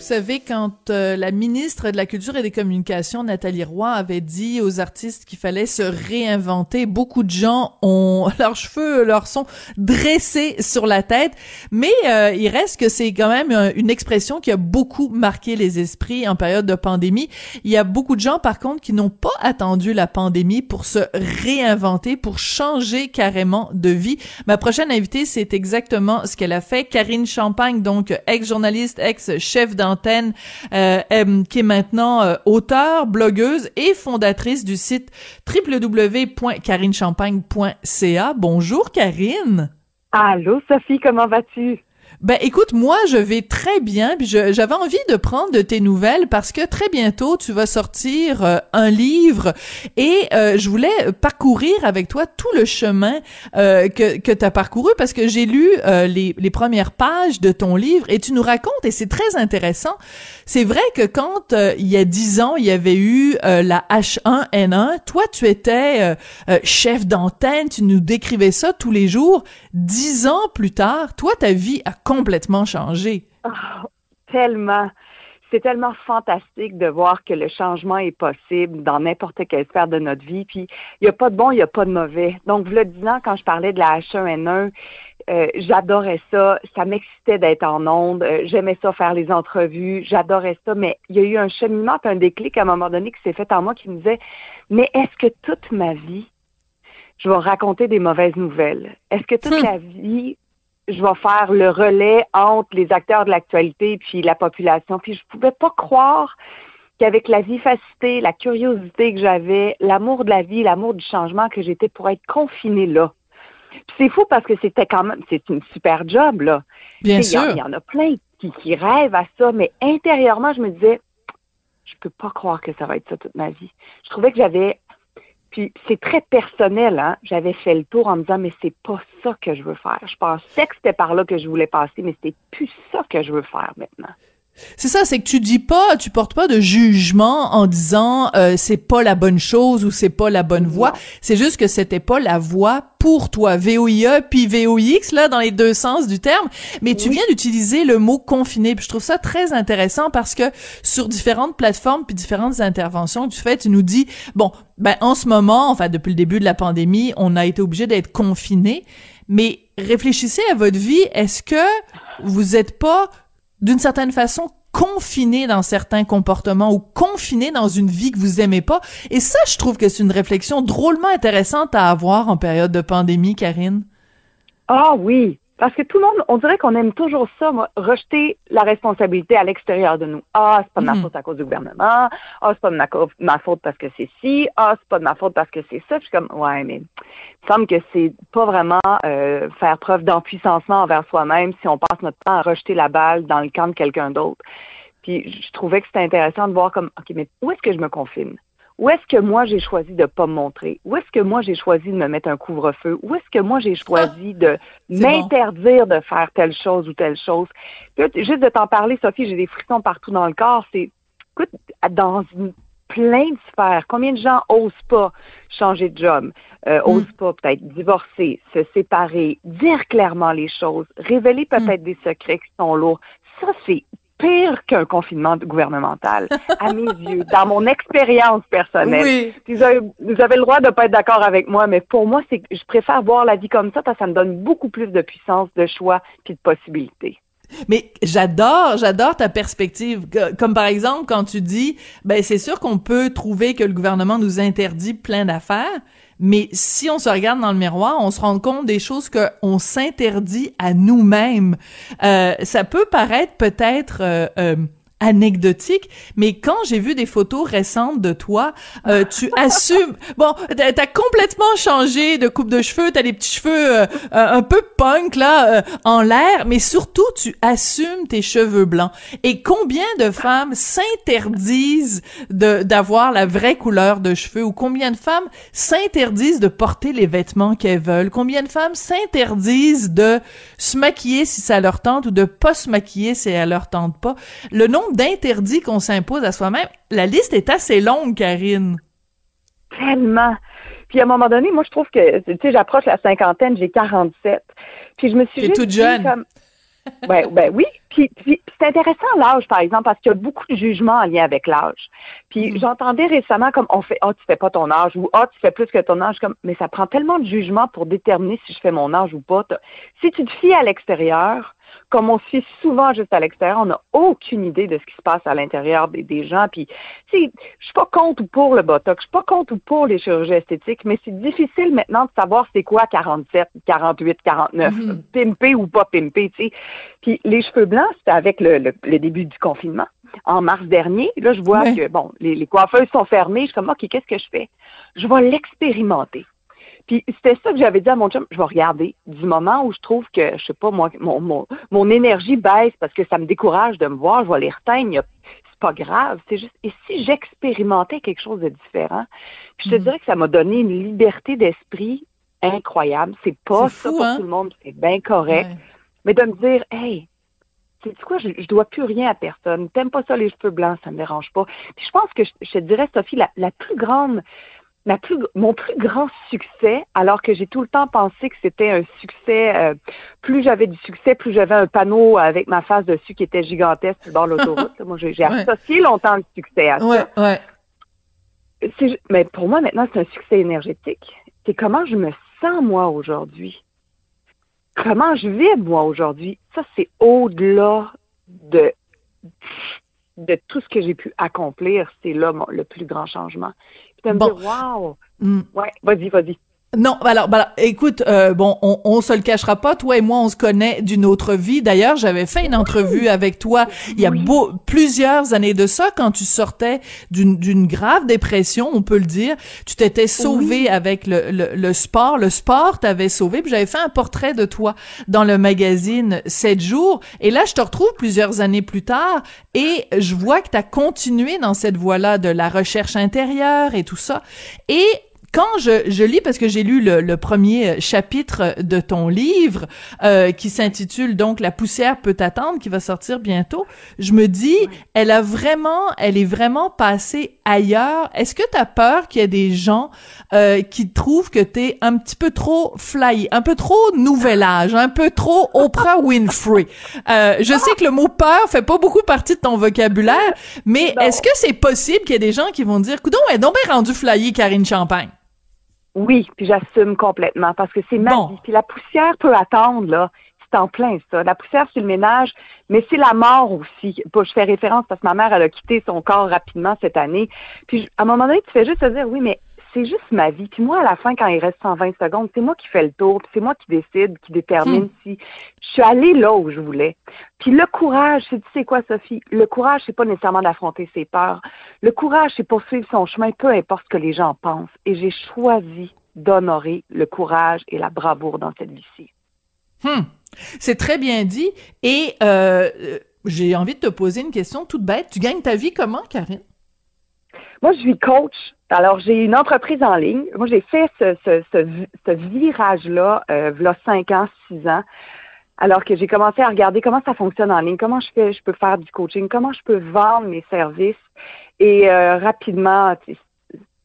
Vous savez, quand euh, la ministre de la Culture et des Communications, Nathalie Roy, avait dit aux artistes qu'il fallait se réinventer, beaucoup de gens ont leurs cheveux leur sont dressés sur la tête, mais euh, il reste que c'est quand même une expression qui a beaucoup marqué les esprits en période de pandémie. Il y a beaucoup de gens, par contre, qui n'ont pas attendu la pandémie pour se réinventer, pour changer carrément de vie. Ma prochaine invitée, c'est exactement ce qu'elle a fait. Karine Champagne, donc ex-journaliste, ex-chef euh, qui est maintenant euh, auteure, blogueuse et fondatrice du site www.carinechampagne.ca. Bonjour Karine. Allô Sophie, comment vas-tu? Ben écoute, moi je vais très bien, puis j'avais envie de prendre de tes nouvelles parce que très bientôt tu vas sortir euh, un livre et euh, je voulais parcourir avec toi tout le chemin euh, que que tu as parcouru parce que j'ai lu les les premières pages de ton livre et tu nous racontes et c'est très intéressant. C'est vrai que quand il y a dix ans il y avait eu la H1N1, toi tu étais chef d'antenne, tu nous décrivais ça tous les jours. Dix ans plus tard, toi ta vie a complètement changé. Oh, tellement. C'est tellement fantastique de voir que le changement est possible dans n'importe quelle sphère de notre vie. Puis, il n'y a pas de bon, il n'y a pas de mauvais. Donc, vous le disant, quand je parlais de la H1N1, euh, j'adorais ça. Ça m'excitait d'être en onde. Euh, j'aimais ça faire les entrevues. J'adorais ça. Mais il y a eu un cheminement, un déclic à un moment donné qui s'est fait en moi qui me disait, mais est-ce que toute ma vie, je vais raconter des mauvaises nouvelles? Est-ce que toute la vie, je vais faire le relais entre les acteurs de l'actualité puis la population. Puis je pouvais pas croire qu'avec la vivacité, la curiosité que j'avais, l'amour de la vie, l'amour du changement, que j'étais pour être confinée là. c'est fou parce que c'était quand même, c'est une super job, là. Bien sûr. Il y, en a plein qui, qui rêvent à ça, mais intérieurement, je me disais, je peux pas croire que ça va être ça toute ma vie. Je trouvais que j'avais puis c'est très personnel, hein. J'avais fait le tour en me disant, mais c'est pas ça que je veux faire. Je pensais que c'était par là que je voulais passer, mais c'était plus ça que je veux faire maintenant. C'est ça, c'est que tu dis pas, tu portes pas de jugement en disant euh, c'est pas la bonne chose ou c'est pas la bonne voie. C'est juste que c'était pas la voie pour toi, VOIE puis VOX là dans les deux sens du terme. Mais tu viens d'utiliser le mot confiné. Puis je trouve ça très intéressant parce que sur différentes plateformes puis différentes interventions que tu fais, tu nous dis bon ben en ce moment, enfin depuis le début de la pandémie, on a été obligé d'être confiné. Mais réfléchissez à votre vie. Est-ce que vous êtes pas d'une certaine façon confiné dans certains comportements ou confiné dans une vie que vous aimez pas. Et ça, je trouve que c'est une réflexion drôlement intéressante à avoir en période de pandémie, Karine. Ah oui, parce que tout le monde, on dirait qu'on aime toujours ça, moi, rejeter la responsabilité à l'extérieur de nous. Ah, c'est pas de ma mm. faute à cause du gouvernement. Ah, c'est pas de ma, faute parce que c'est ci. Ah, c'est pas de ma faute parce que c'est ça. Puis je suis comme, ouais, mais il me semble que c'est pas vraiment euh, faire preuve d'empuissancement envers soi-même si on passe notre temps à rejeter la balle dans le camp de quelqu'un d'autre. Puis je trouvais que c'était intéressant de voir comme, OK, mais où est-ce que je me confine? Où est-ce que moi j'ai choisi de pas me montrer? Où est-ce que moi j'ai choisi de me mettre un couvre-feu? Où est-ce que moi j'ai choisi de m'interdire de faire telle chose ou telle chose? juste de t'en parler, Sophie, j'ai des frissons partout dans le corps. C'est, écoute, dans une plein de sphères. Combien de gens osent pas changer de job, euh, mm. osent pas peut-être divorcer, se séparer, dire clairement les choses, révéler peut-être mm. des secrets qui sont lourds? Ça, c'est pire qu'un confinement gouvernemental, à mes yeux, dans mon expérience personnelle. Vous, avez, le droit de ne pas être d'accord avec moi, mais pour moi, c'est je préfère voir la vie comme ça parce que ça me donne beaucoup plus de puissance, de choix puis de possibilités. Mais j'adore, j'adore ta perspective. Comme par exemple, quand tu dis, ben c'est sûr qu'on peut trouver que le gouvernement nous interdit plein d'affaires, mais si on se regarde dans le miroir, on se rend compte des choses qu'on s'interdit à nous-mêmes. Euh, ça peut paraître peut-être euh, euh, anecdotique, mais quand j'ai vu des photos récentes de toi, euh, tu assumes. Bon, t'as complètement changé de coupe de cheveux, t'as des petits cheveux euh, un peu punk là euh, en l'air, mais surtout tu assumes tes cheveux blancs. Et combien de femmes s'interdisent de d'avoir la vraie couleur de cheveux? Ou combien de femmes s'interdisent de porter les vêtements qu'elles veulent, combien de femmes s'interdisent de se maquiller si ça leur tente ou de pas se maquiller si ça leur tente pas? Le nombre d'interdits qu'on s'impose à soi-même, la liste est assez longue, Karine. Tellement. Puis à un moment donné, moi, je trouve que, tu sais, j'approche la cinquantaine, j'ai 47. Puis je me suis T'es toute jeune. comme- ben, ben oui. Puis, puis c'est intéressant l'âge, par exemple, parce qu'il y a beaucoup de jugements en lien avec l'âge. Puis Mhm. j'entendais récemment comme on fait Ah, tu fais pas ton âge ou Ah, tu fais plus que ton âge, comme mais ça prend tellement de jugement pour déterminer si je fais mon âge ou pas. Si tu te fies à l'extérieur, comme on se fie souvent juste à l'extérieur, on n'a aucune idée de ce qui se passe à l'intérieur des, des gens. Puis, tu sais, je suis pas contre ou pour le botox, je suis pas contre ou pour les chirurgies esthétiques, mais c'est difficile maintenant de savoir c'est quoi 47, 48, 49, Mhm. pimpé ou pas pimpé, tu sais. Puis les cheveux blancs, c'était avec le, le- le début du confinement. En mars dernier, là, je vois que, bon, les, les coiffeuses sont fermées. Je suis comme, OK, qu'est-ce que je fais? Je vais l'expérimenter. Puis c'était ça que j'avais dit à mon chum, je vais regarder du moment où je trouve que, je sais pas, moi, mon, mon, mon énergie baisse parce que ça me décourage de me voir, je vais les reteindre. C'est pas grave. C'est juste, et si j'expérimentais quelque chose de différent? Puis je te Mhm. dirais que ça m'a donné une liberté d'esprit incroyable. C'est pas ça fou, pour hein? tout le monde, c'est bien correct. Ouais. Mais de me dire, hey, tu sais quoi, je, je dois plus rien à personne. T'aimes pas ça les cheveux blancs, ça me dérange pas. Puis je pense que je, je te dirais, Sophie, la, la plus grande, plus, mon plus grand succès, alors que j'ai tout le temps pensé que c'était un succès, euh, plus j'avais du succès, plus j'avais un panneau avec ma face dessus qui était gigantesque de l'autoroute. Moi, j'ai Ouais. associé longtemps le succès à ça. Ouais, mais pour moi, maintenant, c'est un succès énergétique. C'est comment je me sens, moi, aujourd'hui. Comment je vis, moi, aujourd'hui. Ça, c'est au-delà de, de tout ce que j'ai pu accomplir. C'est là mon- le plus grand changement. Me Bon. dire, wow! Hmm. Ouais, vas-y, vas-y. Non, alors, alors, écoute, euh, bon, on, on se le cachera pas, toi et moi, on se connaît d'une autre vie. D'ailleurs, j'avais fait une entrevue avec toi il y a beau, plusieurs années de ça, quand tu sortais d'une d'une grave dépression, on peut le dire. Tu t'étais sauvé avec le, le, le sport. Le sport t'avait sauvé. Puis j'avais fait un portrait de toi dans le magazine 7 jours. Et là, je te retrouve plusieurs années plus tard et je vois que tu as continué dans cette voie-là de la recherche intérieure et tout ça. Et quand je, je lis, parce que j'ai lu le, le premier chapitre de ton livre, euh, qui s'intitule donc La poussière peut attendre, qui va sortir bientôt, je me dis, elle a vraiment, elle est vraiment passée ailleurs. Est-ce que tu as peur qu'il y ait des gens euh, qui trouvent que t'es un petit peu trop fly, un peu trop nouvel âge, un peu trop Oprah Winfrey? Euh, je sais que le mot peur fait pas beaucoup partie de ton vocabulaire, mais est-ce que c'est possible qu'il y ait des gens qui vont dire, coudon, elle est donc bien rendue flyer Karine Champagne? Oui, puis j'assume complètement parce que c'est ma Bon. vie. Puis la poussière peut attendre, là. C'est en plein ça. La poussière, c'est le ménage, mais c'est la mort aussi. Bon, je fais référence parce que ma mère, elle a quitté son corps rapidement cette année. Puis à un moment donné, tu fais juste te dire, oui, mais c'est juste ma vie. Puis moi, à la fin, quand il reste 120 secondes, c'est moi qui fais le tour, puis c'est moi qui décide, qui détermine Hmm. si je suis allée là où je voulais. Puis le courage, c'est tu sais quoi, Sophie? Le courage, c'est pas nécessairement d'affronter ses peurs. Le courage, c'est poursuivre son chemin, peu importe ce que les gens pensent. Et j'ai choisi d'honorer le courage et la bravoure dans cette vie-ci. Hmm. C'est très bien dit. Et euh, euh, j'ai envie de te poser une question toute bête. Tu gagnes ta vie comment, Karine? Moi, je suis coach. Alors, j'ai une entreprise en ligne. Moi, j'ai fait ce, ce, ce, ce virage-là, euh, a 5 ans, 6 ans. Alors que j'ai commencé à regarder comment ça fonctionne en ligne, comment je fais, je peux faire du coaching, comment je peux vendre mes services. Et euh, rapidement,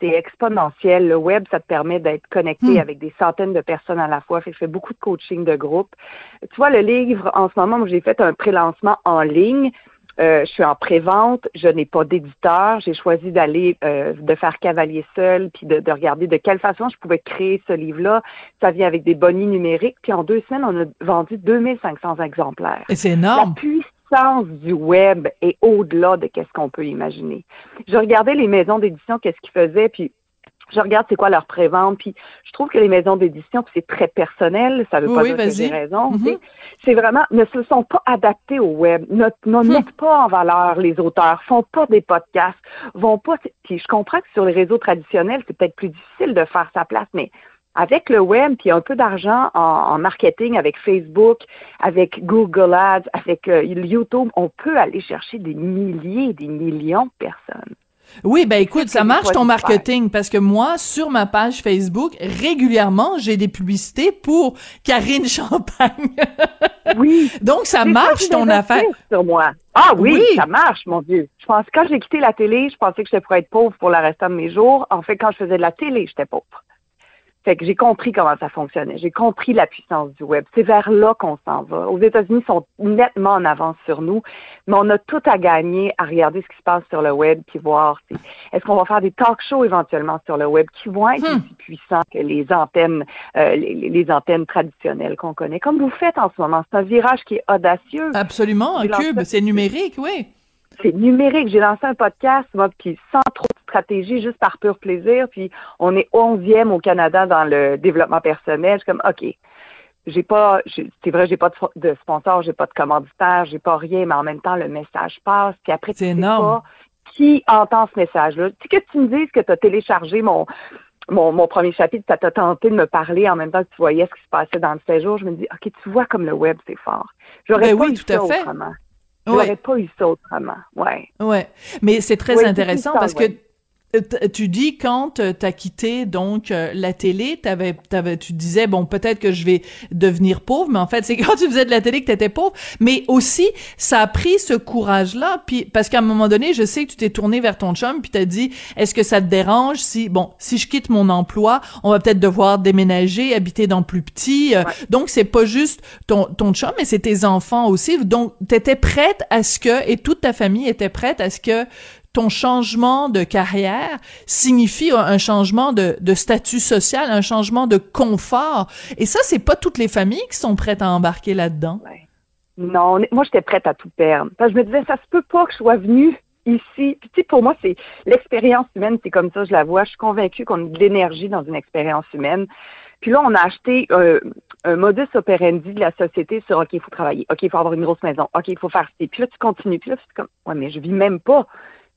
c'est exponentiel. Le web, ça te permet d'être connecté Hmm. avec des centaines de personnes à la fois. Fait que je fais beaucoup de coaching de groupe. Tu vois, le livre, en ce moment, j'ai fait un pré-lancement en ligne. Euh, je suis en pré-vente, je n'ai pas d'éditeur. J'ai choisi d'aller, euh, de faire cavalier seul, puis de, de regarder de quelle façon je pouvais créer ce livre-là. Ça vient avec des bonnies numériques. Puis en deux semaines, on a vendu 2500 exemplaires. Et c'est La énorme. puissance du web est au-delà de qu'est-ce qu'on peut imaginer. Je regardais les maisons d'édition, qu'est-ce qu'ils faisaient, puis je regarde c'est quoi leur prévente, puis je trouve que les maisons d'édition, puis c'est très personnel, ça veut pas oui, dire que j'ai raison, Mhm. sais. c'est vraiment, ne se sont pas adaptés au web, ne, ne Hmm. mettent pas en valeur les auteurs, font pas des podcasts, vont pas, puis je comprends que sur les réseaux traditionnels, c'est peut-être plus difficile de faire sa place, mais avec le web, puis un peu d'argent en, en marketing avec Facebook, avec Google Ads, avec euh, YouTube, on peut aller chercher des milliers, des millions de personnes. Oui, ben écoute, ça marche ton marketing parce que moi, sur ma page Facebook, régulièrement, j'ai des publicités pour Karine Champagne. Oui. Donc, ça marche ton affaire. sur moi. Ah oui, Oui. ça marche, mon Dieu. Je pense quand j'ai quitté la télé, je pensais que j'étais pour être pauvre pour le restant de mes jours. En fait, quand je faisais de la télé, j'étais pauvre. Fait que j'ai compris comment ça fonctionnait. J'ai compris la puissance du web. C'est vers là qu'on s'en va. Aux États-Unis, ils sont nettement en avance sur nous, mais on a tout à gagner à regarder ce qui se passe sur le web, puis voir est-ce qu'on va faire des talk shows éventuellement sur le web qui vont être hmm. aussi puissants que les antennes, euh, les, les, antennes traditionnelles qu'on connaît, comme vous faites en ce moment. C'est un virage qui est audacieux. Absolument, un cube, c'est numérique, oui c'est numérique. J'ai lancé un podcast, moi, puis sans trop stratégie, juste par pur plaisir. Puis on est onzième au Canada dans le développement personnel. Je suis comme, OK, j'ai pas, c'est vrai, j'ai pas de, sponsor, j'ai pas de commanditaire, j'ai pas rien, mais en même temps, le message passe. Puis après, tu sais pas qui entend ce message-là. Tu sais que tu me dises que tu as téléchargé mon, mon, mon, premier chapitre, tu as tenté de me parler en même temps que tu voyais ce qui se passait dans le séjour. Je me dis, OK, tu vois comme le web, c'est fort. J'aurais ben pas oui, tout à fait. Je n'aurais pas eu ça autrement. Ouais. Ouais. Mais c'est très intéressant parce que tu dis quand euh, tu as quitté donc euh, la télé, t'avais, t'avais, tu disais bon peut-être que je vais devenir pauvre, mais en fait c'est quand tu faisais de la télé que t'étais pauvre. Mais aussi ça a pris ce courage-là, puis parce qu'à un moment donné, je sais que tu t'es tourné vers ton chum puis t'as dit est-ce que ça te dérange si bon si je quitte mon emploi, on va peut-être devoir déménager, habiter dans plus petit. Donc c'est pas juste ton ton chum, mais c'est tes enfants aussi. Donc t'étais prête à ce que et toute ta famille était prête à ce que ton changement de carrière signifie un changement de, statut social, un changement de confort. Et ça, c'est pas toutes les familles qui sont prêtes à embarquer là-dedans. Non, moi, j'étais prête à tout perdre. Parce que je me disais, ça se peut pas que je sois venue ici. Puis, tu sais, pour moi, c'est l'expérience humaine, c'est comme ça, je la vois. Je suis convaincue qu'on a de l'énergie dans une expérience humaine. Puis là, on a acheté euh, un modus operandi de la société sur OK, il faut travailler, OK, il faut avoir une grosse maison, OK, il faut faire ci. Puis là, tu continues. Puis là, c'est comme Ouais, mais je vis même pas.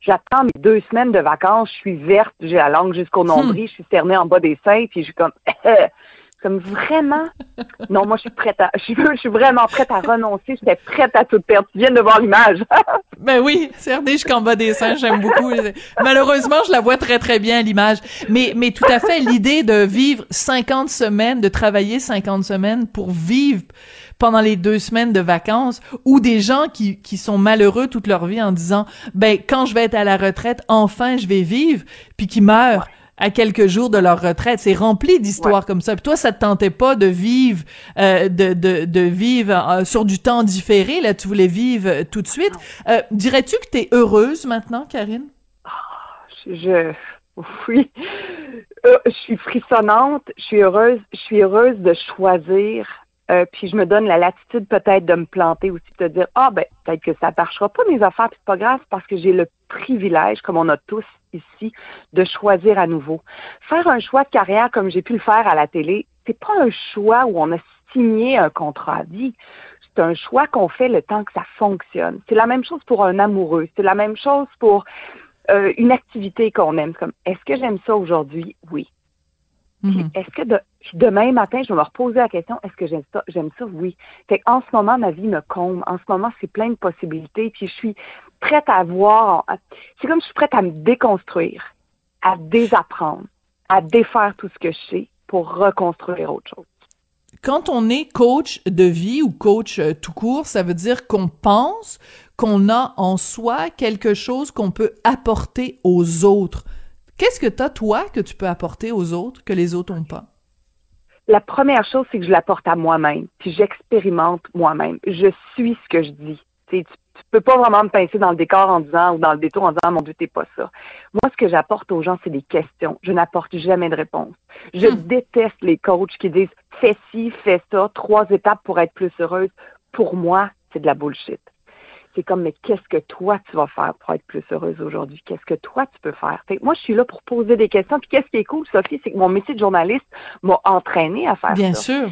J'attends mes deux semaines de vacances, je suis verte, j'ai la langue jusqu'au nombril, je suis cernée en bas des seins, puis je suis comme, comme vraiment? Non, moi, je suis prête à, je suis, je suis vraiment prête à renoncer. J'étais prête à tout perdre. Tu viens de voir l'image. ben oui, cernée jusqu'en bas des seins, j'aime beaucoup. Malheureusement, je la vois très, très bien, l'image. Mais, mais tout à fait, l'idée de vivre 50 semaines, de travailler 50 semaines pour vivre pendant les deux semaines de vacances ou des gens qui, qui sont malheureux toute leur vie en disant ben quand je vais être à la retraite enfin je vais vivre puis qui meurent à quelques jours de leur retraite. C'est rempli d'histoires comme ça. Puis toi, ça te tentait pas de vivre, euh, de, de, de vivre euh, sur du temps différé. Là, tu voulais vivre euh, tout de suite. Euh, dirais-tu que tu es heureuse maintenant, Karine? Ah, je, oui. je suis frissonnante. Je suis heureuse. Je suis heureuse de choisir euh, puis je me donne la latitude peut-être de me planter aussi, de dire ah ben peut-être que ça marchera pas mes affaires, puis c'est pas grave parce que j'ai le privilège, comme on a tous ici, de choisir à nouveau. Faire un choix de carrière comme j'ai pu le faire à la télé, c'est pas un choix où on a signé un contrat de vie. C'est un choix qu'on fait le temps que ça fonctionne. C'est la même chose pour un amoureux. C'est la même chose pour euh, une activité qu'on aime. Comme est-ce que j'aime ça aujourd'hui? Oui. Mhm. Est-ce que de, demain matin, je vais me reposer la question, est-ce que j'aime ça? J'aime ça, oui. Fait en ce moment, ma vie me comble. En ce moment, c'est plein de possibilités. Puis je suis prête à voir. C'est comme je suis prête à me déconstruire, à désapprendre, à défaire tout ce que je sais pour reconstruire autre chose. Quand on est coach de vie ou coach euh, tout court, ça veut dire qu'on pense qu'on a en soi quelque chose qu'on peut apporter aux autres. Qu'est-ce que tu as, toi, que tu peux apporter aux autres que les autres n'ont pas? La première chose, c'est que je l'apporte à moi-même, puis j'expérimente moi-même. Je suis ce que je dis. tu, ne peux pas vraiment me pincer dans le décor en disant ou dans le détour en disant mon Dieu, t'es pas ça. Moi, ce que j'apporte aux gens, c'est des questions. Je n'apporte jamais de réponse. Je hmm. déteste les coachs qui disent fais ci, fais ça, trois étapes pour être plus heureuse. Pour moi, c'est de la bullshit c'est comme, mais qu'est-ce que toi, tu vas faire pour être plus heureuse aujourd'hui? Qu'est-ce que toi, tu peux faire? moi, je suis là pour poser des questions. Puis qu'est-ce qui est cool, Sophie, c'est que mon métier de journaliste m'a entraîné à faire ça. Bien sûr.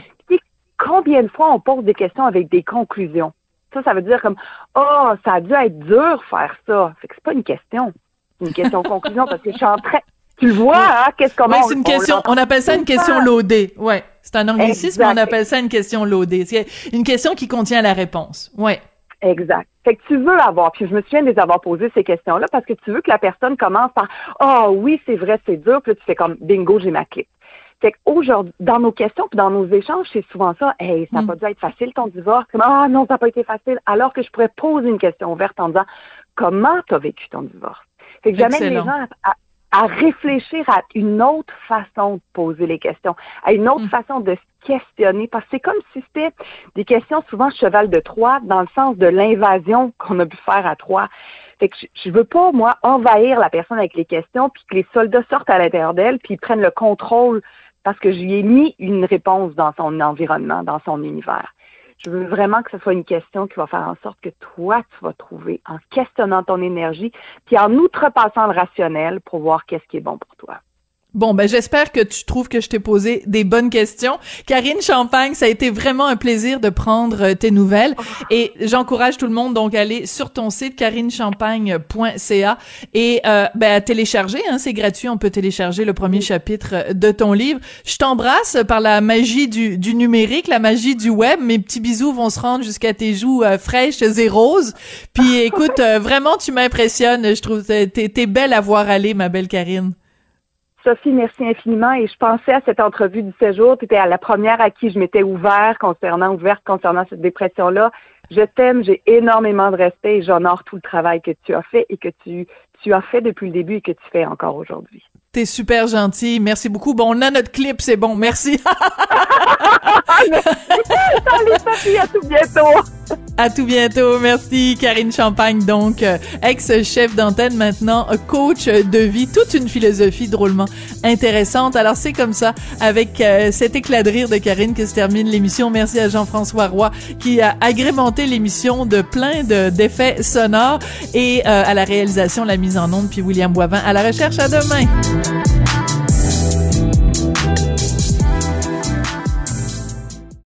combien de fois on pose des questions avec des conclusions? Ça, ça veut dire comme, oh, ça a dû être dur faire ça. Fait que c'est pas une question. C'est une question conclusion parce que je suis en train, tu le vois, hein? Qu'est-ce qu'on Oui, c'est une question. On, appelle ça une question loadée. Ouais. C'est un anglicisme, mais on appelle ça une question loadée. C'est une question qui contient la réponse. Ouais. Exact. Fait que tu veux avoir, puis je me souviens de les avoir posé ces questions-là parce que tu veux que la personne commence par Ah oh, oui, c'est vrai, c'est dur, puis là, tu fais comme bingo, j'ai ma clé. Fait qu'aujourd'hui, dans nos questions puis dans nos échanges, c'est souvent ça. Hey, ça n'a mm. pas dû être facile ton divorce. ah non, ça n'a pas été facile. Alors que je pourrais poser une question ouverte en disant comment tu as vécu ton divorce. Fait que j'amène les gens à, à réfléchir à une autre façon de poser les questions, à une autre Mm. façon de se questionner, parce que c'est comme si c'était des questions souvent cheval de Troie, dans le sens de l'invasion qu'on a pu faire à Troie. Fait que je, je veux pas, moi, envahir la personne avec les questions, puis que les soldats sortent à l'intérieur d'elle, puis ils prennent le contrôle parce que je lui ai mis une réponse dans son environnement, dans son univers. Je veux vraiment que ce soit une question qui va faire en sorte que toi, tu vas trouver en questionnant ton énergie, puis en outrepassant le rationnel pour voir qu'est-ce qui est bon pour toi. Bon, ben j'espère que tu trouves que je t'ai posé des bonnes questions. Karine Champagne, ça a été vraiment un plaisir de prendre euh, tes nouvelles et j'encourage tout le monde donc à aller sur ton site karinechampagne.ca et euh, ben à télécharger, hein, c'est gratuit, on peut télécharger le premier chapitre euh, de ton livre. Je t'embrasse par la magie du, du numérique, la magie du web. Mes petits bisous vont se rendre jusqu'à tes joues euh, fraîches et roses. Puis écoute, euh, vraiment tu m'impressionnes. Je trouve que t'es t'es belle à voir aller, ma belle Karine. Sophie, merci infiniment. Et je pensais à cette entrevue du séjour. Tu étais à la première à qui je m'étais ouvert concernant, ouverte concernant cette dépression-là. Je t'aime, j'ai énormément de respect et j'honore tout le travail que tu as fait et que tu, tu as fait depuis le début et que tu fais encore aujourd'hui. T'es super gentil. Merci beaucoup. Bon, on a notre clip, c'est bon. Merci. Allez, Sophie, à tout bientôt. À tout bientôt. Merci. Karine Champagne, donc, euh, ex-chef d'antenne, maintenant euh, coach de vie. Toute une philosophie drôlement intéressante. Alors, c'est comme ça, avec euh, cet éclat de rire de Karine, que se termine l'émission. Merci à Jean-François Roy, qui a agrémenté l'émission de plein de d'effets sonores et à la réalisation, la mise en onde, puis William Boivin à la recherche. À demain.